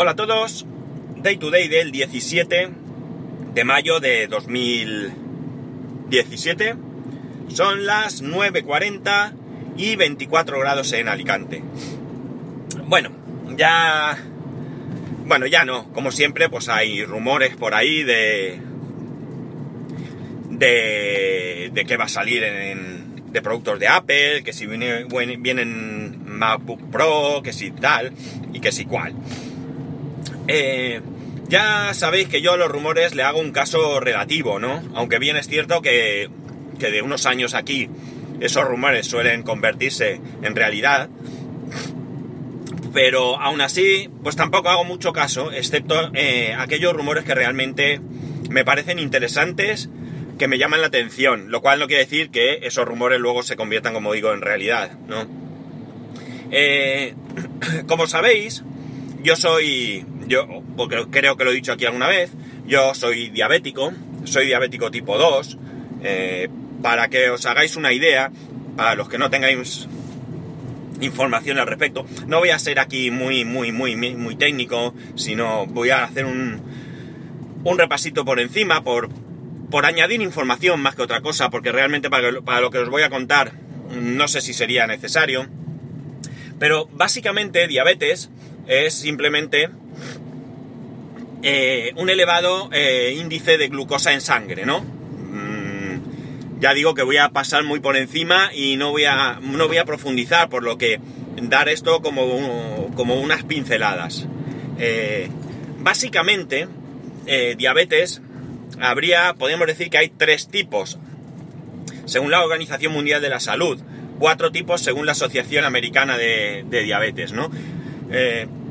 Hola a todos, Day to Day del 17 de mayo de 2017. Son las 9.40 y 24 grados en Alicante. Bueno, ya... Bueno, ya no, como siempre, pues hay rumores por ahí de... De, de que va a salir en, de productos de Apple, que si viene, vienen MacBook Pro, que si tal, y que si cual. Eh, ya sabéis que yo a los rumores le hago un caso relativo, ¿no? Aunque bien es cierto que, que de unos años aquí esos rumores suelen convertirse en realidad. Pero aún así, pues tampoco hago mucho caso, excepto eh, aquellos rumores que realmente me parecen interesantes, que me llaman la atención, lo cual no quiere decir que esos rumores luego se conviertan, como digo, en realidad, ¿no? Eh, como sabéis, yo soy, yo, porque creo que lo he dicho aquí alguna vez, yo soy diabético, soy diabético tipo 2, eh, para que os hagáis una idea, para los que no tengáis información al respecto, no voy a ser aquí muy, muy, muy, muy técnico, sino voy a hacer un, un repasito por encima, por, por añadir información más que otra cosa, porque realmente para, para lo que os voy a contar no sé si sería necesario. Pero básicamente diabetes es simplemente eh, un elevado eh, índice de glucosa en sangre, ¿no? Mm, ya digo que voy a pasar muy por encima y no voy a, no voy a profundizar, por lo que dar esto como, como unas pinceladas. Eh, básicamente, diabetes, habría, podemos decir que hay tres tipos, según la Organización Mundial de la Salud, cuatro tipos según la Asociación Americana de, de Diabetes, ¿no?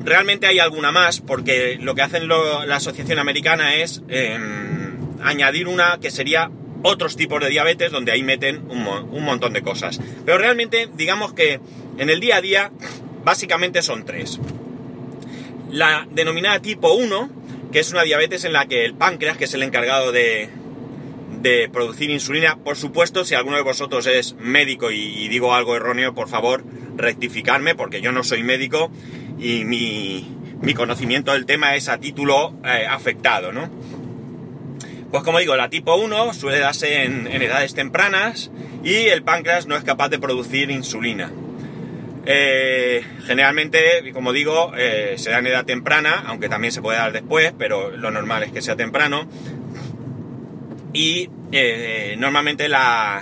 Realmente hay alguna más, porque lo que hacen la Asociación Americana es em, añadir una que sería otros tipos de diabetes, donde ahí meten un, un, montón de cosas. Pero realmente, digamos que en el día a día, básicamente son tres. La denominada tipo 1, que es una diabetes en la que el páncreas, que es el encargado de, producir insulina, por supuesto, si alguno de vosotros es médico y, y digo algo erróneo, por favor, rectificarme, porque yo no soy médico y mi, conocimiento del tema es a título eh, afectado, ¿no? Pues como digo, la tipo 1 suele darse en, edades tempranas y el páncreas no es capaz de producir insulina. Eh, generalmente, como digo, eh, se da en edad temprana, aunque también se puede dar después, pero lo normal es que sea temprano. Y normalmente la,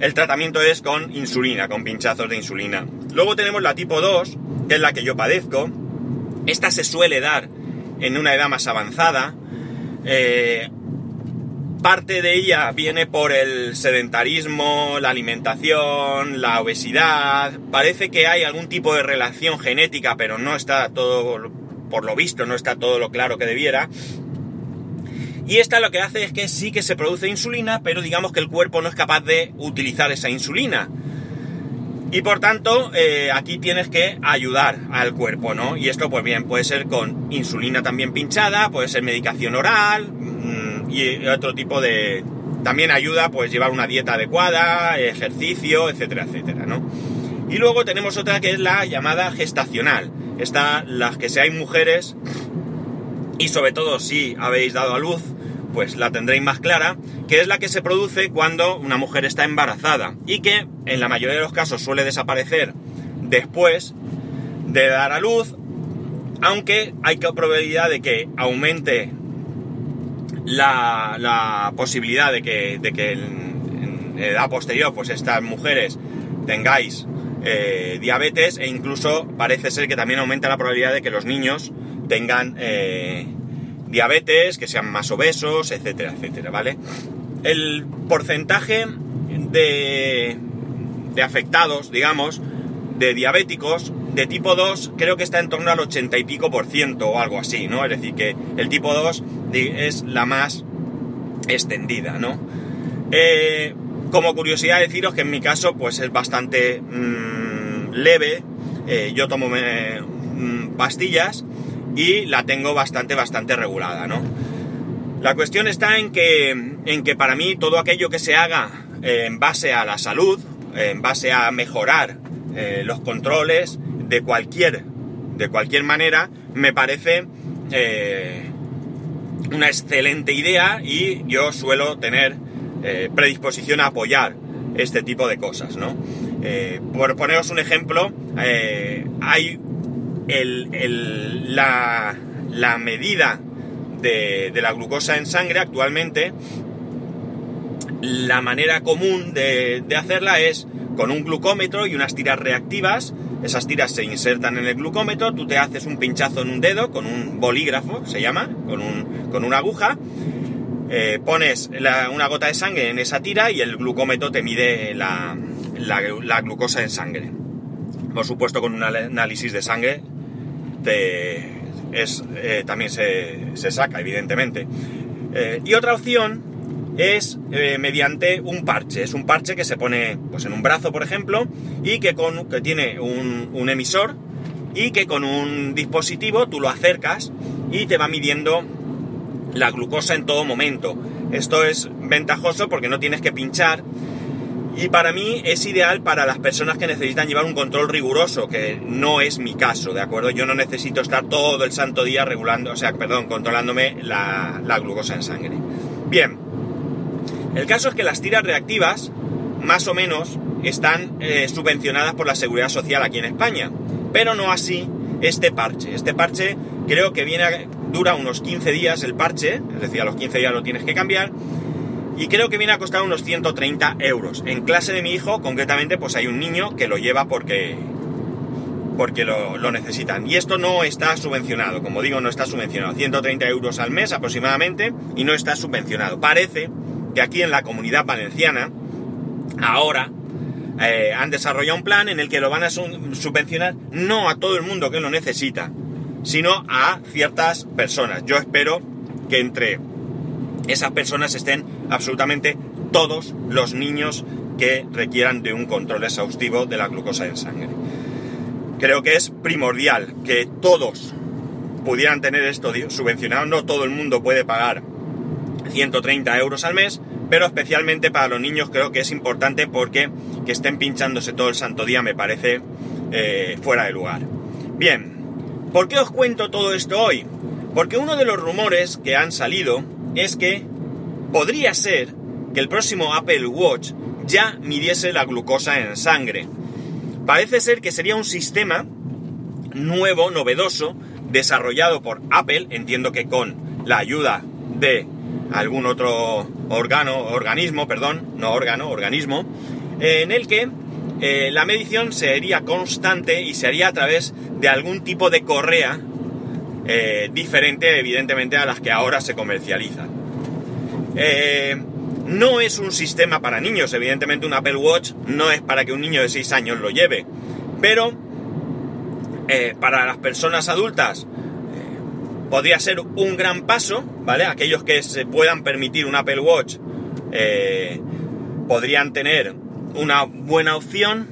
el tratamiento es con insulina, con pinchazos de insulina. Luego tenemos la tipo 2, que es la que yo padezco. Esta se suele dar en una edad más avanzada. Eh, parte de ella viene por el sedentarismo, la alimentación, la obesidad. Parece que hay algún tipo de relación genética, pero no está todo, por lo visto, no está todo lo claro que debiera. Y esta lo que hace es que sí que se produce insulina, pero digamos que el cuerpo no es capaz de utilizar esa insulina. Y por tanto, eh, aquí tienes que ayudar al cuerpo, ¿no? Y esto, pues bien, puede ser con insulina también pinchada, puede ser medicación oral mmm, y otro tipo de... También ayuda, pues, llevar una dieta adecuada, ejercicio, etcétera, etcétera, ¿no? Y luego tenemos otra que es la llamada gestacional. Está las que seáis mujeres y sobre todo si habéis dado a luz, pues la tendréis más clara, que es la que se produce cuando una mujer está embarazada y que en la mayoría de los casos suele desaparecer después de dar a luz, aunque hay probabilidad de que aumente la, posibilidad de que, de que en, edad posterior pues estas mujeres tengáis eh, diabetes e incluso parece ser que también aumenta la probabilidad de que los niños tengan eh, diabetes, que sean más obesos, etcétera, etcétera, ¿vale? El porcentaje de, de afectados, digamos, de diabéticos de tipo 2 creo que está en torno al 80 y pico por ciento o algo así, ¿no? Es decir, que el tipo 2 es la más extendida, ¿no? Eh, como curiosidad deciros que en mi caso pues es bastante mmm, leve, eh, yo tomo mm, pastillas y la tengo bastante, bastante regulada, ¿no? La cuestión está en que, en que para mí todo aquello que se haga en base a la salud, en base a mejorar eh, los controles de cualquier, de cualquier manera, me parece eh, una excelente idea y yo suelo tener eh, predisposición a apoyar este tipo de cosas, ¿no? Eh, por poneros un ejemplo, hay la, medida de, la glucosa en sangre actualmente, la manera común de, de hacerla es con un glucómetro y unas tiras reactivas esas tiras se insertan en el glucómetro, tú te haces un pinchazo en un dedo con un bolígrafo, se llama, con, un, con una aguja, eh, pones una gota de sangre en esa tira y el glucómetro te mide la, glucosa en sangre. Por supuesto, con un análisis de sangre es, eh, también se, saca, evidentemente. Eh, y otra opción es eh, mediante un parche. Es un parche que se pone pues, en un brazo, por ejemplo, y que, con, que tiene un, emisor y que con un dispositivo tú lo acercas y te va midiendo la glucosa en todo momento. Esto es ventajoso porque no tienes que pinchar y para mí es ideal para las personas que necesitan llevar un control riguroso, que no es mi caso, ¿de acuerdo? Yo no necesito estar todo el santo día regulando, o sea, perdón, controlándome la, glucosa en sangre. Bien, el caso es que las tiras reactivas, más o menos, están eh, subvencionadas por la Seguridad Social aquí en España, pero no así este parche. Este parche creo que viene dura unos 15 días el parche, es decir, a los 15 días lo tienes que cambiar, y creo que viene a costar unos 130 euros. En clase de mi hijo, concretamente, pues hay un niño que lo lleva porque, porque lo, necesitan. Y esto no está subvencionado, como digo, no está subvencionado. 130 euros al mes aproximadamente y no está subvencionado. Parece que aquí en la comunidad valenciana, ahora, eh, han desarrollado un plan en el que lo van a subvencionar no a todo el mundo que lo necesita, sino a ciertas personas. Yo espero que entre esas personas estén absolutamente todos los niños que requieran de un control exhaustivo de la glucosa en sangre. Creo que es primordial que todos pudieran tener esto subvencionado, no todo el mundo puede pagar 130 euros al mes, pero especialmente para los niños creo que es importante porque que estén pinchándose todo el santo día me parece eh, fuera de lugar. Bien, ¿por qué os cuento todo esto hoy? Porque uno de los rumores que han salido es que podría ser que el próximo Apple Watch ya midiese la glucosa en sangre. Parece ser que sería un sistema nuevo, novedoso, desarrollado por Apple, entiendo que con la ayuda de algún otro órgano, organismo, perdón, no órgano, organismo, en el que eh, la medición sería constante y se haría a través de algún tipo de correa eh, diferente, evidentemente, a las que ahora se comercializan. Eh, no es un sistema para niños, evidentemente un Apple Watch no es para que un niño de 6 años lo lleve, pero para las personas adultas podría ser un gran paso, ¿vale? Aquellos que se puedan permitir un Apple Watch eh, podrían tener una buena opción,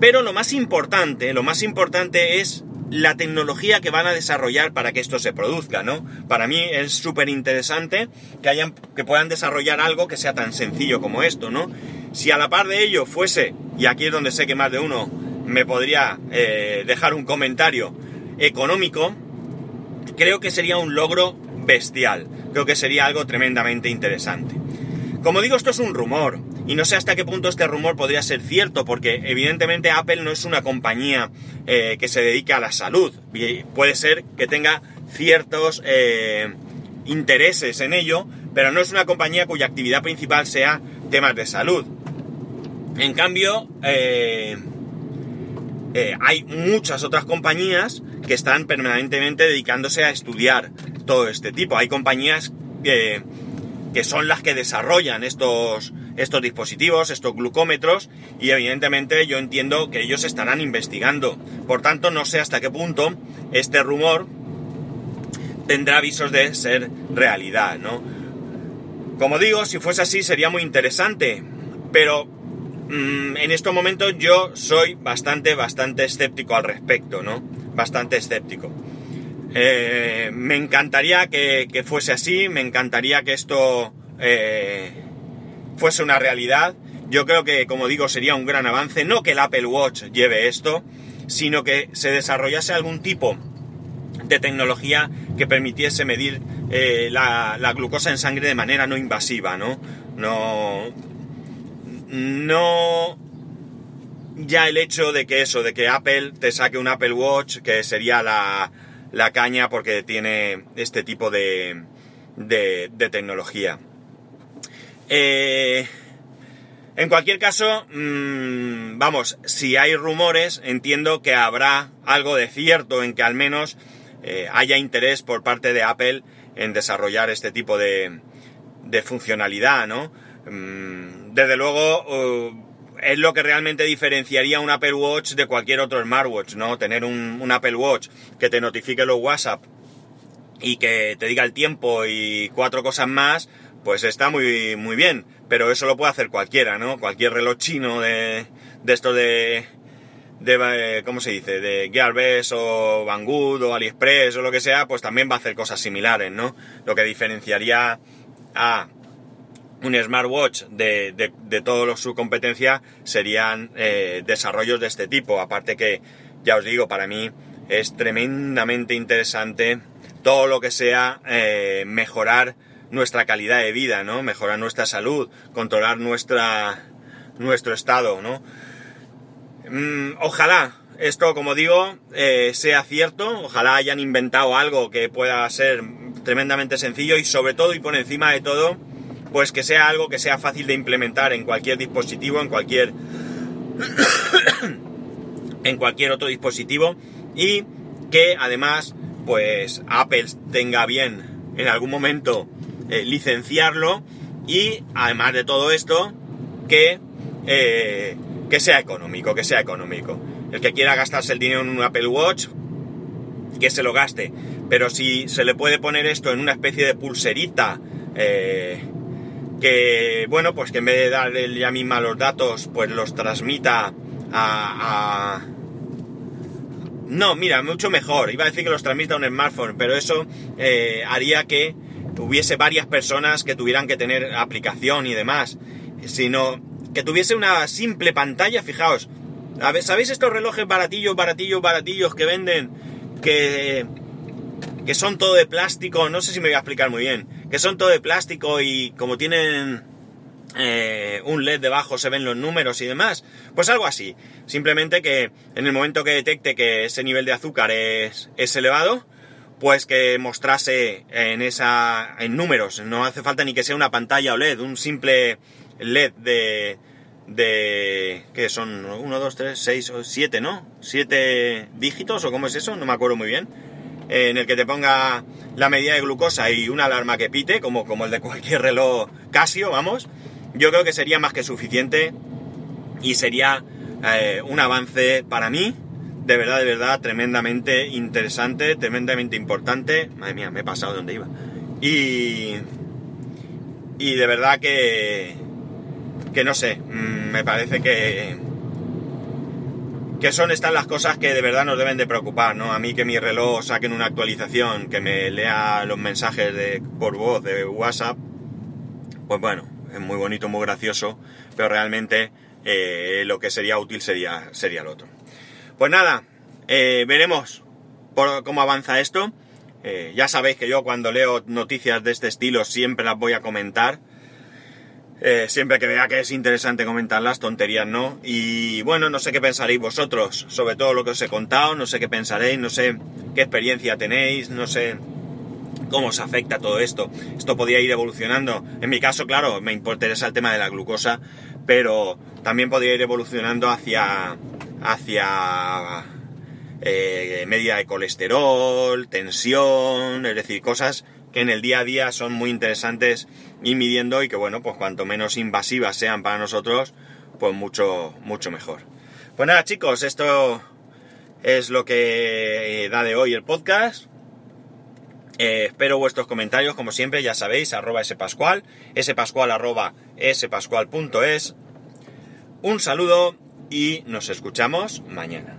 pero lo más importante, lo más importante es la tecnología que van a desarrollar para que esto se produzca, ¿no? Para mí es súper interesante que, que puedan desarrollar algo que sea tan sencillo como esto, ¿no? Si a la par de ello fuese, y aquí es donde sé que más de uno me podría eh, dejar un comentario económico, creo que sería un logro bestial. Creo que sería algo tremendamente interesante. Como digo, esto es un rumor. Y no sé hasta qué punto este rumor podría ser cierto, porque evidentemente Apple no es una compañía eh, que se dedique a la salud. puede ser que tenga ciertos eh, intereses en ello, pero no es una compañía cuya actividad principal sea temas de salud. En cambio, eh, hay muchas otras compañías que están permanentemente dedicándose a estudiar todo este tipo. Hay compañías que, que son las que desarrollan estos, estos dispositivos, estos glucómetros, y evidentemente yo entiendo que ellos estarán investigando. Por tanto, no sé hasta qué punto este rumor tendrá avisos de ser realidad, ¿no? Como digo, si fuese así sería muy interesante, pero mm, en estos momentos yo soy bastante, bastante escéptico al respecto, ¿no? bastante escéptico. Eh, me encantaría que, fuese así, me encantaría que esto eh, fuese una realidad. Yo creo que, como digo, sería un gran avance. No que el Apple Watch lleve esto, sino que se desarrollase algún tipo de tecnología que permitiese medir eh, la, glucosa en sangre de manera no invasiva, ¿no? No. No. Ya el hecho de que eso, de que Apple te saque un Apple Watch, que sería la, la caña porque tiene este tipo de, de tecnología. Eh, en cualquier caso, mmm, vamos, si hay rumores, entiendo que habrá algo de cierto en que al menos eh, haya interés por parte de Apple en desarrollar este tipo de, funcionalidad, ¿no? Mm, desde luego, uh, es lo que realmente diferenciaría un Apple Watch de cualquier otro smartwatch, ¿no? Tener un, Apple Watch que te notifique los WhatsApp y que te diga el tiempo y cuatro cosas más, pues está muy, muy bien. Pero eso lo puede hacer cualquiera, ¿no? Cualquier reloj chino de, de esto de, de, ¿cómo se dice? De Gearbest o Banggood o AliExpress o lo que sea, pues también va a hacer cosas similares, ¿no? Lo que diferenciaría a un smartwatch de, de, de su competencia serían eh, desarrollos de este tipo. Aparte que, ya os digo, para mí es tremendamente interesante todo lo que sea eh, mejorar nuestra calidad de vida, ¿no? Mejorar nuestra salud, controlar nuestra, nuestro estado, ¿no? Mm, ojalá esto, como digo, eh, sea cierto, ojalá hayan inventado algo que pueda ser tremendamente sencillo y sobre todo y por encima de todo, pues que sea algo que sea fácil de implementar en cualquier dispositivo, en cualquier en cualquier otro dispositivo y que además pues Apple tenga bien en algún momento eh, licenciarlo y además de todo esto que eh, que sea económico, que sea económico. El que quiera gastarse el dinero en un Apple Watch, que se lo gaste. Pero si se le puede poner esto en una especie de pulserita, eh, que, bueno, pues que en vez de darle ya misma los datos, pues los transmita a. No, mira, mucho mejor. Iba a decir que los transmita un smartphone, pero eso eh, haría que hubiese varias personas que tuvieran que tener aplicación y demás. Sino que tuviese una simple pantalla, fijaos. ¿Sabéis estos relojes baratillos, baratillos, baratillos que venden? Que, que son todo de plástico, no sé si me voy a explicar muy bien, que son todo de plástico y como tienen eh, un LED debajo se ven los números y demás. Pues algo así. Simplemente que en el momento que detecte que ese nivel de azúcar es, es elevado, pues que mostrase en esa en números. No hace falta ni que sea una pantalla OLED, un simple LED de, de que son 1, 2, 3, 6 o 7, ¿no? 7 dígitos o cómo es eso, no me acuerdo muy bien. en el que te ponga la medida de glucosa y una alarma que pite, como, como el de cualquier reloj Casio, vamos. Yo creo que sería más que suficiente y sería eh, un avance para mí, de verdad, de verdad, tremendamente interesante, tremendamente importante. Madre mía, me he pasado de donde iba. Y, y de verdad que, que no sé, mm, me parece que que son estas las cosas que de verdad nos deben de preocupar, ¿no? A mí que mi reloj saquen una actualización, que me lea los mensajes de, por voz de WhatsApp, pues bueno, es muy bonito, muy gracioso, pero realmente eh, lo que sería útil sería, sería lo otro. Pues nada, eh, veremos cómo avanza esto. Eh, ya sabéis que yo cuando leo noticias de este estilo siempre las voy a comentar. Eh, siempre que vea que es interesante comentar las tonterías no. Y bueno, no sé qué pensaréis vosotros sobre todo lo que os he contado, no sé qué pensaréis, no sé qué experiencia tenéis, no sé cómo os afecta todo esto. Esto podría ir evolucionando. En mi caso, claro, me interesa el tema de la glucosa, pero también podría ir evolucionando hacia, hacia eh, medida de colesterol, tensión, es decir, cosas que en el día a día son muy interesantes ir midiendo y que bueno, pues cuanto menos invasivas sean para nosotros, pues mucho, mucho mejor. Pues nada chicos, esto es lo que da de hoy el podcast. Eh, espero vuestros comentarios, como siempre, ya sabéis, arroba spascual, spascual arroba spascual.es. Un saludo y nos escuchamos mañana.